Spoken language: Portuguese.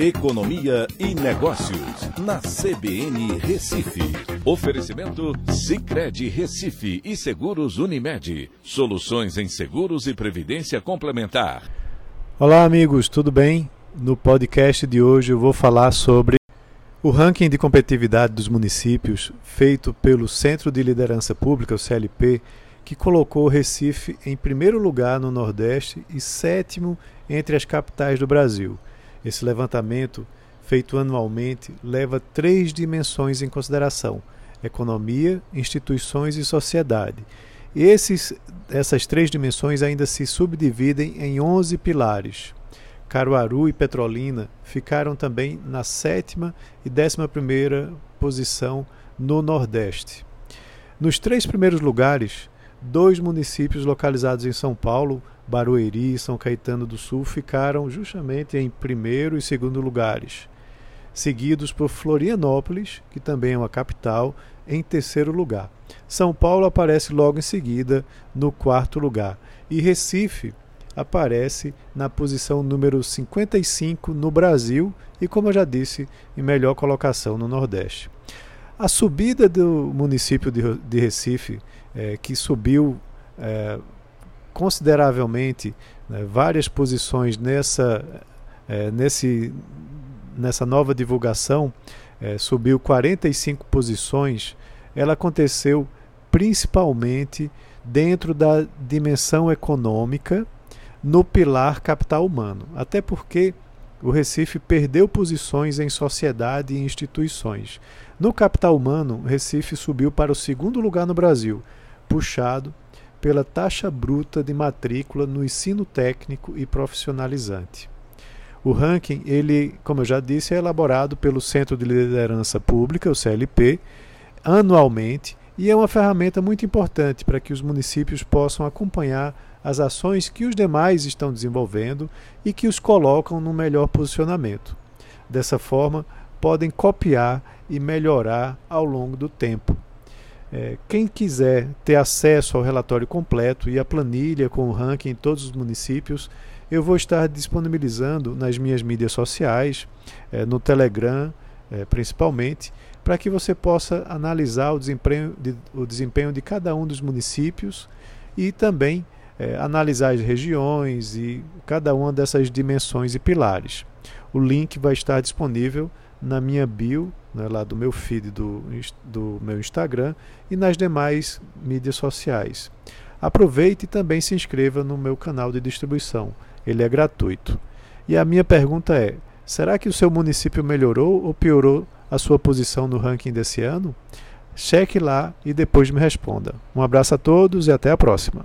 Economia e Negócios, na CBN Recife. Oferecimento Cicred Recife e Seguros Unimed. Soluções em seguros e previdência complementar. Olá, amigos, tudo bem? No podcast de hoje eu vou falar sobre o ranking de competitividade dos municípios feito pelo Centro de Liderança Pública, o CLP, que colocou o Recife em primeiro lugar no Nordeste e sétimo entre as capitais do Brasil. Esse levantamento, feito anualmente, leva três dimensões em consideração: economia, instituições e sociedade. Esses, essas três dimensões ainda se subdividem em 11 pilares. Caruaru e Petrolina ficaram também na sétima e décima primeira posição no Nordeste. Nos três primeiros lugares, dois municípios localizados em São Paulo, Barueri e São Caetano do Sul, ficaram justamente em primeiro e segundo lugares, seguidos por Florianópolis, que também é uma capital, em terceiro lugar. São Paulo aparece logo em seguida, no quarto lugar, e Recife aparece na posição número 55 no Brasil e, como eu já disse, em melhor colocação no Nordeste. A subida do município de Recife é, que subiu é, consideravelmente né, várias posições nessa, é, nesse, nessa nova divulgação, é, subiu 45 posições, ela aconteceu principalmente dentro da dimensão econômica no pilar capital humano. Até porque o Recife perdeu posições em sociedade e instituições. No capital humano, Recife subiu para o segundo lugar no Brasil, puxado pela taxa bruta de matrícula no ensino técnico e profissionalizante. O ranking, ele, como eu já disse, é elaborado pelo Centro de Liderança Pública, o CLP, anualmente e é uma ferramenta muito importante para que os municípios possam acompanhar as ações que os demais estão desenvolvendo e que os colocam no melhor posicionamento. Dessa forma, podem copiar e melhorar ao longo do tempo. É, quem quiser ter acesso ao relatório completo e a planilha com o ranking em todos os municípios, eu vou estar disponibilizando nas minhas mídias sociais, é, no Telegram é, principalmente, para que você possa analisar o desempenho, de, o desempenho de cada um dos municípios e também é, analisar as regiões e cada uma dessas dimensões e pilares. O link vai estar disponível na minha bio, né, lá do meu feed do, do meu Instagram e nas demais mídias sociais. Aproveite e também se inscreva no meu canal de distribuição, ele é gratuito. E a minha pergunta é: será que o seu município melhorou ou piorou a sua posição no ranking desse ano? Cheque lá e depois me responda. Um abraço a todos e até a próxima.